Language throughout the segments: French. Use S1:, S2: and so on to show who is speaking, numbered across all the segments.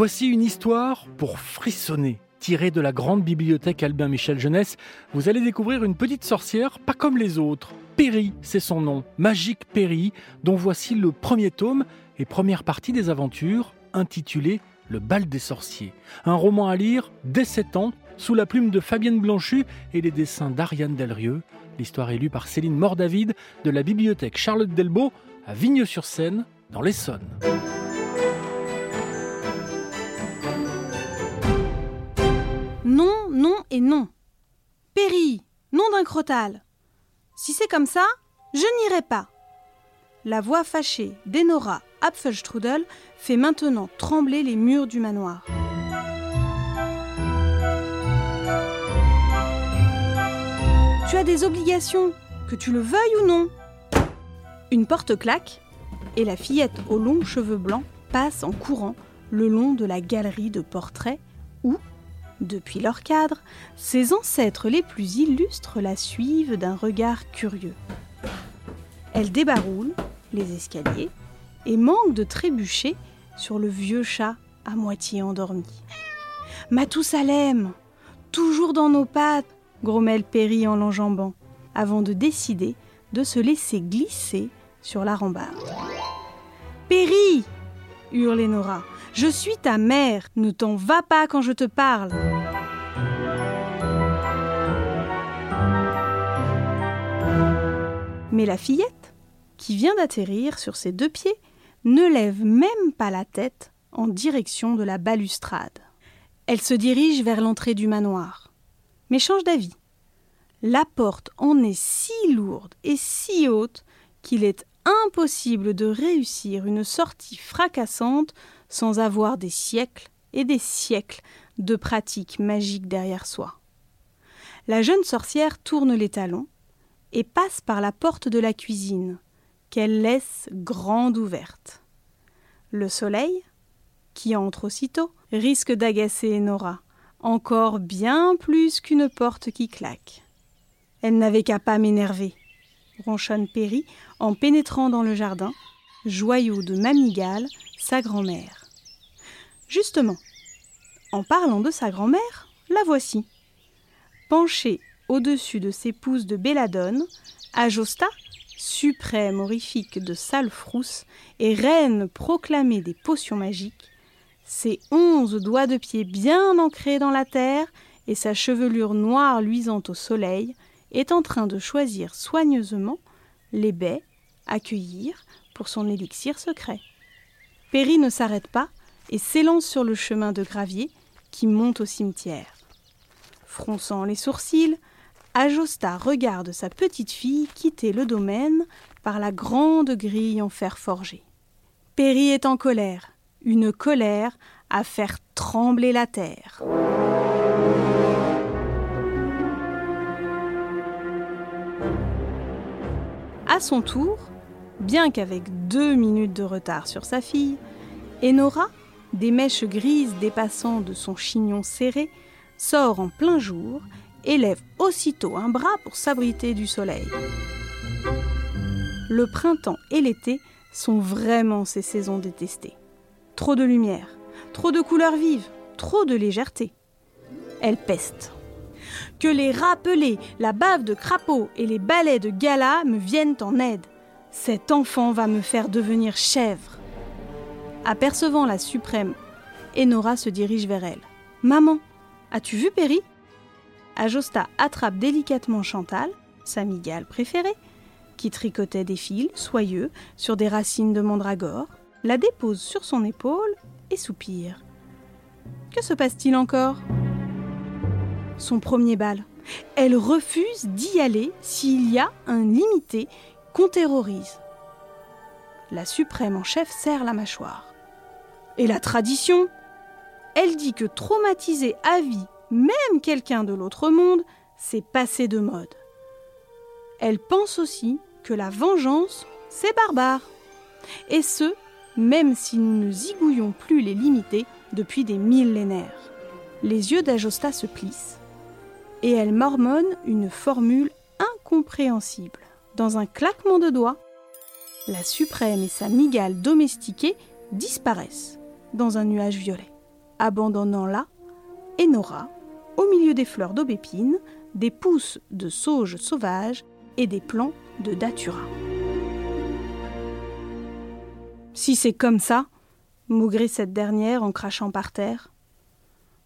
S1: Voici une histoire pour frissonner. Tirée de la grande bibliothèque Albin Michel Jeunesse, vous allez découvrir une petite sorcière pas comme les autres. Péri, c'est son nom, Magique Péri, dont voici le premier tome et première partie des aventures, intitulée Le bal des sorciers. Un roman à lire dès 7 ans, sous la plume de Fabienne Blanchu et les dessins d'Ariane Delrieux. L'histoire est lue par Céline Mordavid de la bibliothèque Charlotte Delbo à Vigneux-sur-Seine, dans l'Essonne.
S2: Non, non et non. Péri, nom d'un crotal. Si c'est comme ça, je n'irai pas. La voix fâchée d'Enora Apfelstrudel fait maintenant trembler les murs du manoir. Tu as des obligations, que tu le veuilles ou non. Une porte claque et la fillette aux longs cheveux blancs passe en courant le long de la galerie de portraits où, depuis leur cadre, ses ancêtres les plus illustres la suivent d'un regard curieux. Elle débaroule les escaliers et manque de trébucher sur le vieux chat à moitié endormi. Matousalem, toujours dans nos pattes, grommelle Perry en l'enjambant, avant de décider de se laisser glisser sur la rambarde. Perry hurle Nora. Je suis ta mère, ne t'en va pas quand je te parle. Mais la fillette, qui vient d'atterrir sur ses deux pieds, ne lève même pas la tête en direction de la balustrade. Elle se dirige vers l'entrée du manoir, mais change d'avis. La porte en est si lourde et si haute qu'il est impossible de réussir une sortie fracassante sans avoir des siècles et des siècles de pratiques magiques derrière soi. La jeune sorcière tourne les talons et passe par la porte de la cuisine, qu'elle laisse grande ouverte. Le soleil, qui entre aussitôt, risque d'agacer Nora, encore bien plus qu'une porte qui claque. Elle n'avait qu'à pas m'énerver, ronchonne Perry en pénétrant dans le jardin, joyau de Mamigale, sa grand-mère. Justement, en parlant de sa grand-mère, la voici. Penchée au-dessus de ses pousses de belladone, Ajosta, suprême horrifique de sale frousse et reine proclamée des potions magiques, ses onze doigts de pied bien ancrés dans la terre et sa chevelure noire luisante au soleil, est en train de choisir soigneusement les baies à cueillir pour son élixir secret. Perry ne s'arrête pas et s'élance sur le chemin de gravier qui monte au cimetière. Fronçant les sourcils, Ajosta regarde sa petite fille quitter le domaine par la grande grille en fer forgé. Perry est en colère, une colère à faire trembler la terre. À son tour, bien qu'avec deux minutes de retard sur sa fille, Enora, des mèches grises dépassant de son chignon serré, sort en plein jour et lève aussitôt un bras pour s'abriter du soleil. Le printemps et l'été sont vraiment ses saisons détestées. Trop de lumière, trop de couleurs vives, trop de légèreté. Elle peste que les rappelés, la bave de crapaud et les balais de gala me viennent en aide. Cet enfant va me faire devenir chèvre. Apercevant la suprême, Enora se dirige vers elle. Maman, as-tu vu Perry? Ajosta attrape délicatement Chantal, sa migale préférée, qui tricotait des fils soyeux sur des racines de mandragore, la dépose sur son épaule et soupire. Que se passe-t-il encore? Son premier bal. Elle refuse d'y aller s'il y a un limité qu'on terrorise. La suprême en chef serre la mâchoire. Et la tradition Elle dit que traumatiser à vie même quelqu'un de l'autre monde, c'est passé de mode. Elle pense aussi que la vengeance, c'est barbare. Et ce, même si nous ne zigouillons plus les limités depuis des millénaires. Les yeux d'Ajosta se plissent et elle mormonne une formule incompréhensible. Dans un claquement de doigts, la suprême et sa migale domestiquée disparaissent dans un nuage violet. abandonnant là Enora, au milieu des fleurs d'aubépine, des pousses de sauge sauvage et des plants de datura. Si c'est comme ça, maugrit cette dernière en crachant par terre.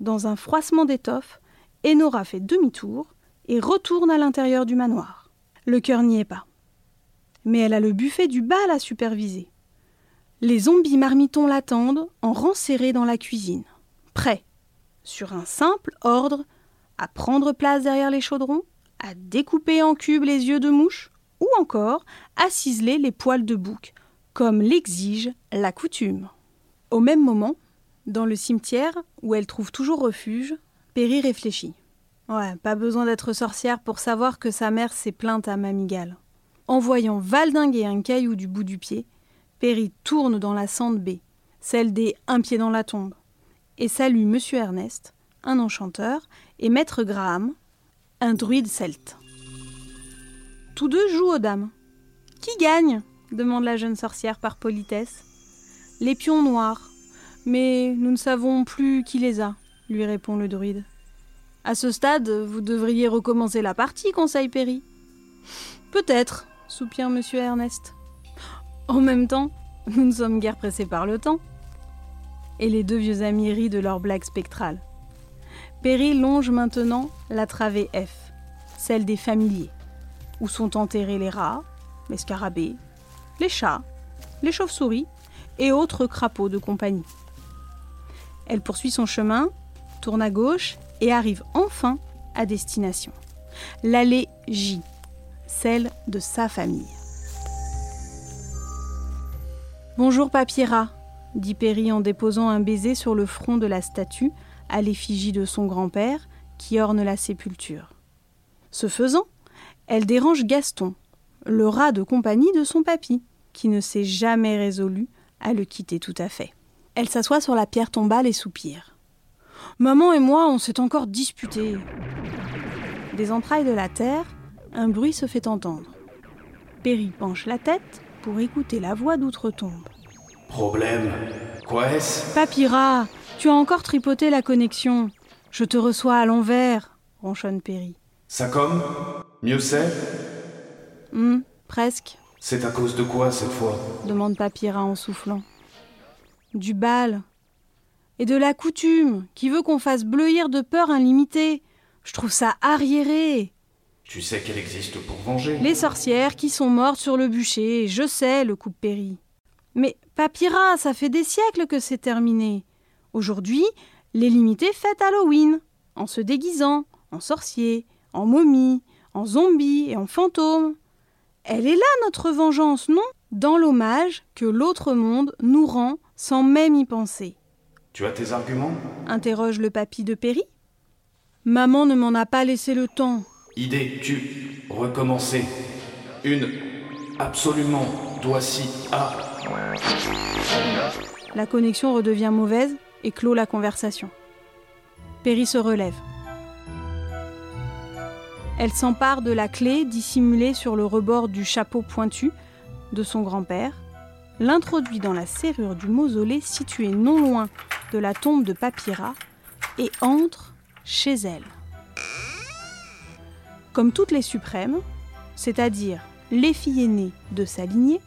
S2: Dans un froissement d'étoffe, Enora fait demi-tour et retourne à l'intérieur du manoir. Le cœur n'y est pas. Mais elle a le buffet du bal à superviser. Les zombies marmitons l'attendent en rang dans la cuisine, prêts, sur un simple ordre, à prendre place derrière les chaudrons, à découper en cubes les yeux de mouche, ou encore à ciseler les poils de bouc, comme l'exige la coutume. Au même moment, dans le cimetière, où elle trouve toujours refuge, Perry réfléchit. Ouais, pas besoin d'être sorcière pour savoir que sa mère s'est plainte à Mamigal. En voyant valdinguer un caillou du bout du pied, Perry tourne dans la sande baie, celle des Un pied dans la tombe, et salue Monsieur Ernest, un enchanteur, et Maître Graham, un druide celte. Tous deux jouent aux dames. Qui gagne? demande la jeune sorcière par politesse. Les pions noirs. Mais nous ne savons plus qui les a, lui répond le druide. À ce stade, vous devriez recommencer la partie, conseille Perry. Peut-être, soupire monsieur Ernest. En même temps, nous ne sommes guère pressés par le temps. Et les deux vieux amis rient de leur blague spectrale. Perry longe maintenant la travée F, celle des familiers, où sont enterrés les rats, les scarabées, les chats, les chauves-souris et autres crapauds de compagnie. Elle poursuit son chemin, tourne à gauche et arrive enfin à destination. L'allée J, celle de sa famille. Bonjour Papiera, dit Perry en déposant un baiser sur le front de la statue à l'effigie de son grand-père qui orne la sépulture. Ce faisant, elle dérange Gaston, le rat de compagnie de son papy, qui ne s'est jamais résolu à le quitter tout à fait. Elle s'assoit sur la pierre tombale et soupire. Maman et moi, on s'est encore disputés. Des entrailles de la terre, un bruit se fait entendre. Perry penche la tête pour écouter la voix d'outre-tombe.
S3: Problème Quoi est-ce?
S2: Papyra, tu as encore tripoté la connexion. Je te reçois à l'envers, ronchonne Perry.
S3: Ça comme? Mieux c'est?
S2: Hum, presque,
S3: C'est à cause de quoi cette fois?
S2: Demande Papyra en soufflant. Du bal. Et de la coutume, qui veut qu'on fasse bleuir de peur un limité. Je trouve ça arriéré.
S3: Tu sais qu'elle existe pour venger.
S2: Les sorcières qui sont mortes sur le bûcher, je sais, le coupe Perry. Mais Papyra, ça fait des siècles que c'est terminé. Aujourd'hui, les limités fêtent Halloween, en se déguisant, en sorcier, en momie, en zombie et en fantôme. Elle est là notre vengeance, non? Dans l'hommage que l'autre monde nous rend sans même y penser.
S3: Tu as tes arguments?
S2: Interroge le papy de Perry. Maman ne m'en a pas laissé le temps.
S3: Idée, tu. Recommencer. Une. Absolument. Dois-si. Ah.
S2: La connexion redevient mauvaise et clôt la conversation. Perry se relève. Elle s'empare de la clé dissimulée sur le rebord du chapeau pointu de son grand-père, l'introduit dans la serrure du mausolée situé non loin de la tombe de Papyra et entre chez elle. Comme toutes les suprêmes, c'est-à-dire les filles aînées de sa lignée,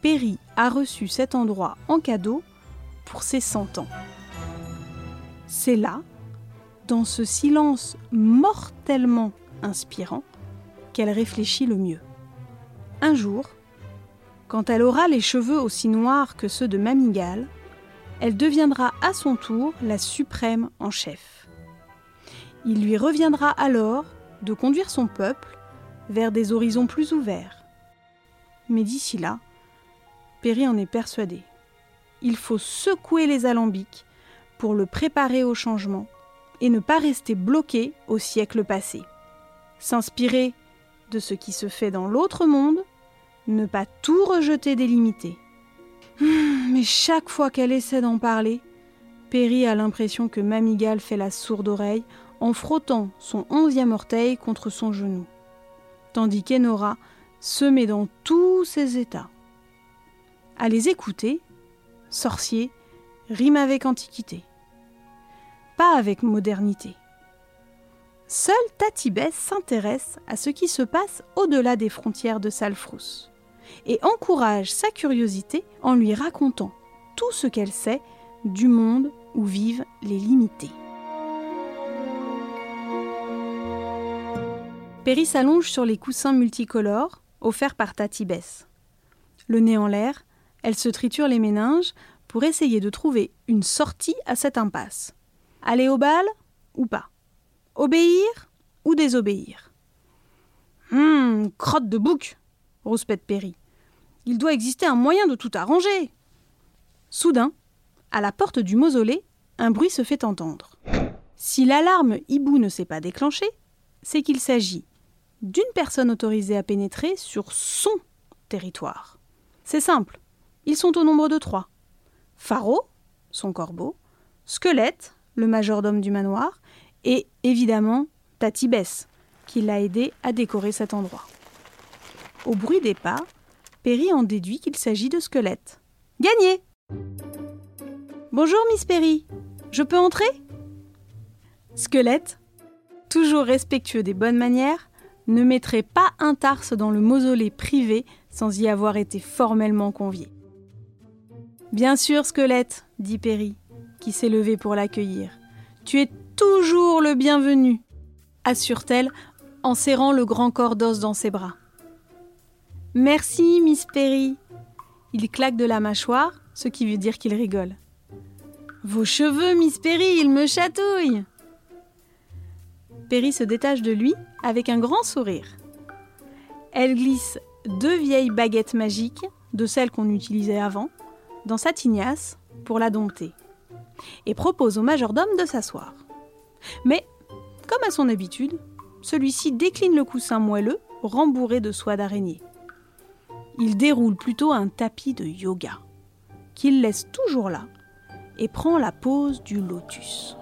S2: Perry a reçu cet endroit en cadeau pour ses cent ans. C'est là, dans ce silence mortellement inspirant, qu'elle réfléchit le mieux. Un jour, quand elle aura les cheveux aussi noirs que ceux de Mamigal, elle deviendra à son tour la suprême en chef. Il lui reviendra alors de conduire son peuple vers des horizons plus ouverts. Mais d'ici là, Perry en est persuadé. Il faut secouer les alambics pour le préparer au changement et ne pas rester bloqué au siècle passé. S'inspirer de ce qui se fait dans l'autre monde, ne pas tout rejeter délimité. Hum, Mais chaque fois qu'elle essaie d'en parler, Perry a l'impression que Mamigal fait la sourde oreille en frottant son onzième orteil contre son genou, tandis qu'Enora se met dans tous ses états. À les écouter, sorcier rime avec antiquité. pas avec modernité. Seule Tatibès s'intéresse à ce qui se passe au-delà des frontières de Salfrous et encourage sa curiosité en lui racontant tout ce qu'elle sait du monde où vivent les limités. Perry s'allonge sur les coussins multicolores offerts par Tatibès. Le nez en l'air, elle se triture les méninges pour essayer de trouver une sortie à cette impasse. Aller au bal ou pas? Obéir ou désobéir? Hum, crotte de bouc rouspète Perry. Il doit exister un moyen de tout arranger. Soudain, à la porte du mausolée, un bruit se fait entendre. Si l'alarme hibou ne s'est pas déclenchée, c'est qu'il s'agit d'une personne autorisée à pénétrer sur son territoire. C'est simple, ils sont au nombre de trois. Pharaon, son corbeau, Squelette, le majordome du manoir, et évidemment Tatibès, qui l'a aidé à décorer cet endroit. Au bruit des pas, Perry en déduit qu'il s'agit de Squelette. Gagné Bonjour, Miss Perry. Je peux entrer? Squelette, toujours respectueux des bonnes manières, ne mettrait pas un tarse dans le mausolée privé sans y avoir été formellement convié. Bien sûr, squelette, dit Perry, qui s'est levé pour l'accueillir. Tu es toujours le bienvenu, assure-t-elle en serrant le grand corps d'os dans ses bras. Merci, Miss Perry. Il claque de la mâchoire, ce qui veut dire qu'il rigole. Vos cheveux, Miss Perry, ils me chatouillent. Perry se détache de lui avec un grand sourire. Elle glisse deux vieilles baguettes magiques, de celles qu'on utilisait avant, dans sa tignasse pour la dompter, et propose au majordome de s'asseoir. Mais, comme à son habitude, celui-ci décline le coussin moelleux rembourré de soie d'araignée. Il déroule plutôt un tapis de yoga, qu'il laisse toujours là, et prend la pose du lotus.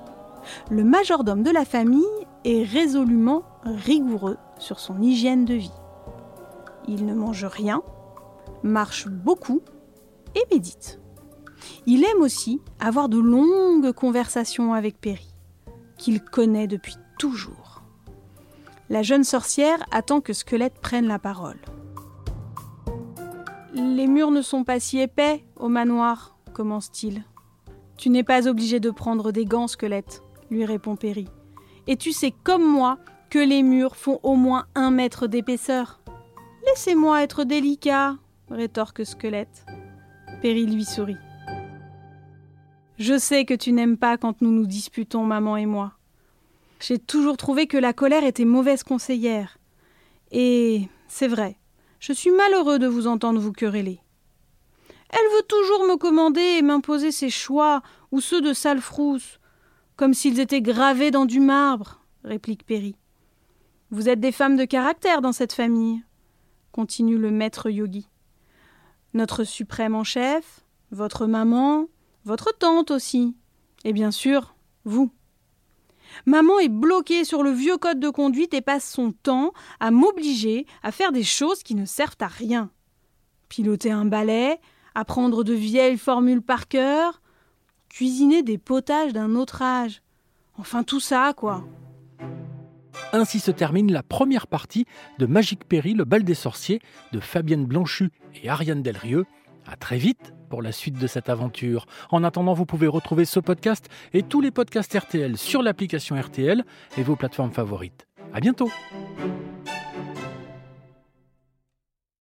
S2: Le majordome de la famille est résolument rigoureux sur son hygiène de vie. Il ne mange rien, marche beaucoup et médite. Il aime aussi avoir de longues conversations avec Perry, qu'il connaît depuis toujours. La jeune sorcière attend que Squelette prenne la parole. Les murs ne sont pas si épais au manoir, commence-t-il. Tu n'es pas obligé de prendre des gants, Squelette, lui répond Perry. Et tu sais comme moi que les murs font au moins un mètre d'épaisseur. Laissez-moi être délicat, rétorque Squelette. Perry lui sourit. Je sais que tu n'aimes pas quand nous nous disputons, maman et moi. J'ai toujours trouvé que la colère était mauvaise conseillère. Et c'est vrai, je suis malheureux de vous entendre vous quereller. Elle veut toujours me commander et m'imposer ses choix ou ceux de Salfrousse, comme s'ils étaient gravés dans du marbre, réplique Perry. Vous êtes des femmes de caractère dans cette famille, continue le maître yogi. Notre suprême en chef, votre maman, votre tante aussi, et bien sûr, vous. Maman est bloquée sur le vieux code de conduite et passe son temps à m'obliger à faire des choses qui ne servent à rien. Piloter un balai, apprendre de vieilles formules par cœur, cuisiner des potages d'un autre âge. Enfin tout ça, quoi.
S1: Ainsi se termine la première partie de Magique Perry, le bal des sorciers, de Fabienne Blanchu et Ariane Delrieux. À très vite pour la suite de cette aventure. En attendant, vous pouvez retrouver ce podcast et tous les podcasts RTL sur l'application RTL et vos plateformes favorites. À bientôt!